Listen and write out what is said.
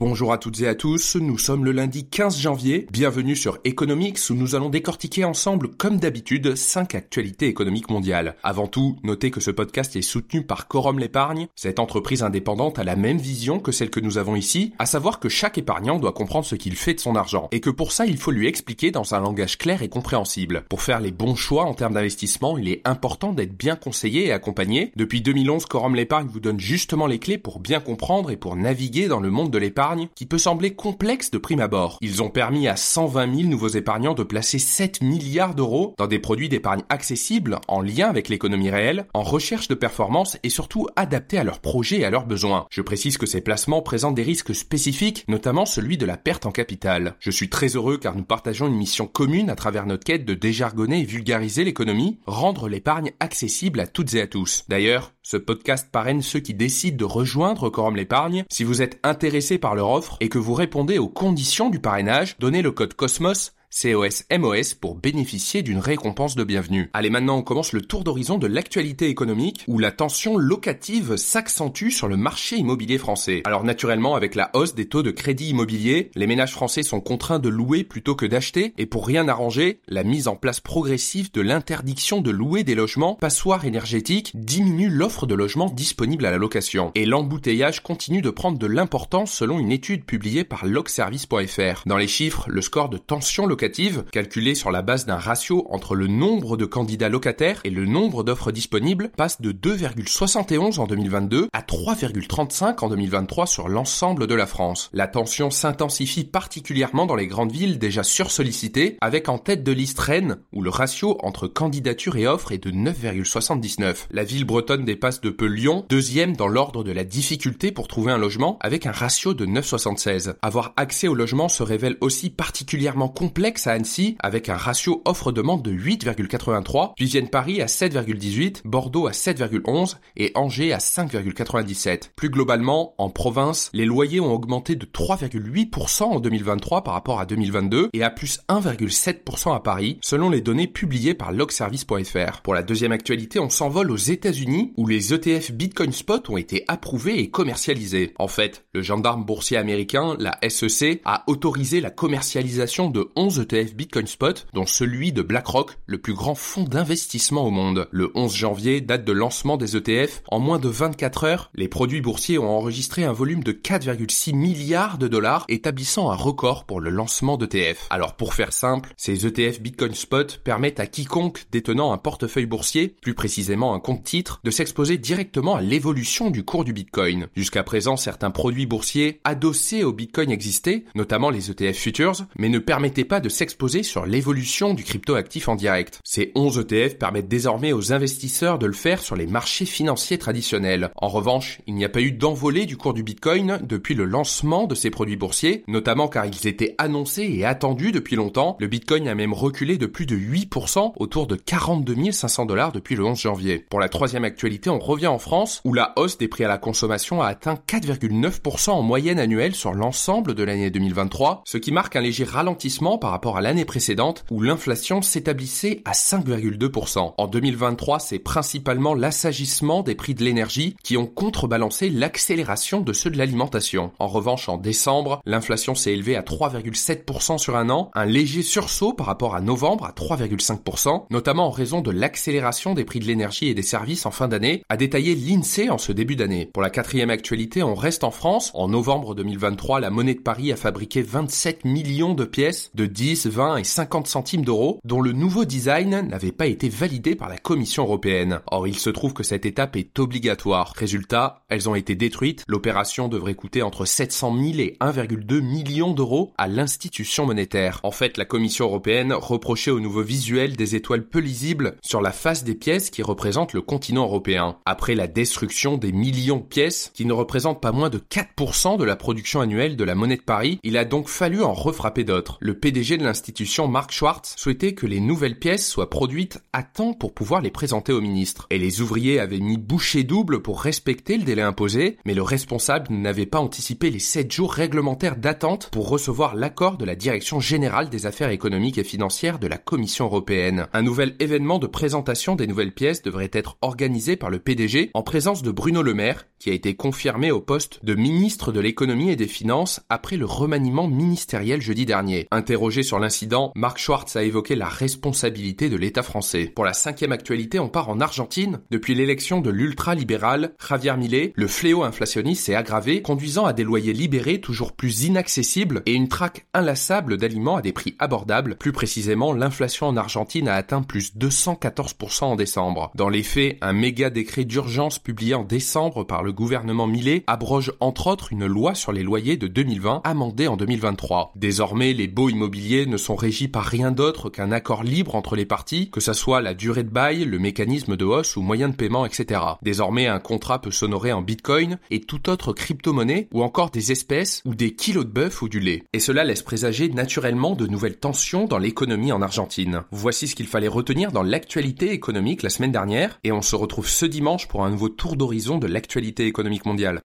Bonjour à toutes et à tous, nous sommes le lundi 15 janvier, bienvenue sur Economics où nous allons décortiquer ensemble comme d'habitude 5 actualités économiques mondiales. Avant tout, notez que ce podcast est soutenu par Corum l'épargne, cette entreprise indépendante a la même vision que celle que nous avons ici, à savoir que chaque épargnant doit comprendre ce qu'il fait de son argent, et que pour ça il faut lui expliquer dans un langage clair et compréhensible. Pour faire les bons choix en termes d'investissement, il est important d'être bien conseillé et accompagné. Depuis 2011, Corum l'épargne vous donne justement les clés pour bien comprendre et pour naviguer dans le monde de l'épargne qui peut sembler complexe de prime abord. Ils ont permis à 120 000 nouveaux épargnants de placer 7 milliards d'euros dans des produits d'épargne accessibles, en lien avec l'économie réelle, en recherche de performance et surtout adaptés à leurs projets et à leurs besoins. Je précise que ces placements présentent des risques spécifiques, notamment celui de la perte en capital. Je suis très heureux car nous partageons une mission commune à travers notre quête de déjargonner et vulgariser l'économie, rendre l'épargne accessible à toutes et à tous. D'ailleurs, ce podcast parraine ceux qui décident de rejoindre Quorum l'épargne. Si vous êtes intéressé par leur offre et que vous répondez aux conditions du parrainage, donnez le code COSMOS COS-MOS pour bénéficier d'une récompense de bienvenue. Allez, maintenant on commence le tour d'horizon de l'actualité économique où la tension locative s'accentue sur le marché immobilier français. Alors naturellement, avec la hausse des taux de crédit immobilier, les ménages français sont contraints de louer plutôt que d'acheter et pour rien arranger, la mise en place progressive de l'interdiction de louer des logements passoires énergétiques diminue l'offre de logements disponibles à la location. Et l'embouteillage continue de prendre de l'importance selon une étude publiée par logservice.fr. Dans les chiffres, le score de tension locative calculée sur la base d'un ratio entre le nombre de candidats locataires et le nombre d'offres disponibles, passe de 2,71 en 2022 à 3,35 en 2023 sur l'ensemble de la France. La tension s'intensifie particulièrement dans les grandes villes déjà sursollicitées, avec en tête de liste Rennes, où le ratio entre candidature et offre est de 9,79. La ville bretonne dépasse de peu Lyon, deuxième dans l'ordre de la difficulté pour trouver un logement, avec un ratio de 9,76. Avoir accès au logement se révèle aussi particulièrement complexe à Annecy avec un ratio offre-demande de 8,83, puis viennent Paris à 7,18, Bordeaux à 7,11 et Angers à 5,97. Plus globalement, en province, les loyers ont augmenté de 3,8% en 2023 par rapport à 2022 et à plus 1,7% à Paris, selon les données publiées par logservice.fr. Pour la deuxième actualité, on s'envole aux États-Unis où les ETF Bitcoin Spot ont été approuvés et commercialisés. En fait, le gendarme boursier américain, la SEC, a autorisé la commercialisation de 11 ETF Bitcoin Spot, dont celui de BlackRock, le plus grand fonds d'investissement au monde. Le 11 janvier, date de lancement des ETF, en moins de 24 heures, les produits boursiers ont enregistré un volume de 4,6 milliards de dollars, établissant un record pour le lancement d'ETF. Alors pour faire simple, ces ETF Bitcoin Spot permettent à quiconque détenant un portefeuille boursier, plus précisément un compte titre, de s'exposer directement à l'évolution du cours du Bitcoin. Jusqu'à présent, certains produits boursiers adossés au Bitcoin existaient, notamment les ETF Futures, mais ne permettaient pas de s'exposer sur l'évolution du cryptoactif en direct. Ces 11 ETF permettent désormais aux investisseurs de le faire sur les marchés financiers traditionnels. En revanche, il n'y a pas eu d'envolée du cours du Bitcoin depuis le lancement de ces produits boursiers, notamment car ils étaient annoncés et attendus depuis longtemps. Le Bitcoin a même reculé de plus de 8% autour de 42 500 dollars depuis le 11 janvier. Pour la troisième actualité, on revient en France où la hausse des prix à la consommation a atteint 4,9% en moyenne annuelle sur l'ensemble de l'année 2023, ce qui marque un léger ralentissement par rapport à l'année précédente où l'inflation s'établissait à 5,2%. En 2023, c'est principalement l'assagissement des prix de l'énergie qui ont contrebalancé l'accélération de ceux de l'alimentation. En revanche, en décembre, l'inflation s'est élevée à 3,7% sur un an, un léger sursaut par rapport à novembre à 3,5%, notamment en raison de l'accélération des prix de l'énergie et des services en fin d'année, a détaillé l'INSEE en ce début d'année. Pour la quatrième actualité, on reste en France. En novembre 2023, la monnaie de Paris a fabriqué 27 millions de pièces de 10, 20 et 50 centimes d'euros, dont le nouveau design n'avait pas été validé par la Commission européenne. Or, il se trouve que cette étape est obligatoire. Résultat, elles ont été détruites. L'opération devrait coûter entre 700 000 et 1,2 million d'euros à l'institution monétaire. En fait, la Commission européenne reprochait au nouveau visuel des étoiles peu lisibles sur la face des pièces qui représentent le continent européen. Après la destruction des millions de pièces, qui ne représentent pas moins de 4% de la production annuelle de la monnaie de Paris, il a donc fallu en refrapper d'autres. Le PDG De l'institution Mark Schwartz souhaitait que les nouvelles pièces soient produites à temps pour pouvoir les présenter au ministre. Et les ouvriers avaient mis bouchée double pour respecter le délai imposé, mais le responsable n'avait pas anticipé les 7 jours réglementaires d'attente pour recevoir l'accord de la Direction générale des affaires économiques et financières de la Commission européenne. Un nouvel événement de présentation des nouvelles pièces devrait être organisé par le PDG en présence de Bruno Le Maire, qui a été confirmé au poste de ministre de l'économie et des finances après le remaniement ministériel jeudi dernier. Interrogé sur l'incident, Marc Schwartz a évoqué la responsabilité de l'État français. Pour la cinquième actualité, on part en Argentine. Depuis l'élection de l'ultra-libéral Javier Milei, le fléau inflationniste s'est aggravé, conduisant à des loyers libérés toujours plus inaccessibles et une traque inlassable d'aliments à des prix abordables. Plus précisément, l'inflation en Argentine a atteint plus 214% en décembre. Dans les faits, un méga décret d'urgence publié en décembre par le gouvernement Millet abroge entre autres une loi sur les loyers de 2020 amendée en 2023. Désormais, les baux ne sont régis par rien d'autre qu'un accord libre entre les parties, que ce soit la durée de bail, le mécanisme de hausse ou moyen de paiement, etc. Désormais, un contrat peut s'honorer en bitcoin et toute autre crypto-monnaie ou encore des espèces ou des kilos de bœuf ou du lait. Et cela laisse présager naturellement de nouvelles tensions dans l'économie en Argentine. Voici ce qu'il fallait retenir dans l'actualité économique la semaine dernière et on se retrouve ce dimanche pour un nouveau tour d'horizon de l'actualité économique mondiale.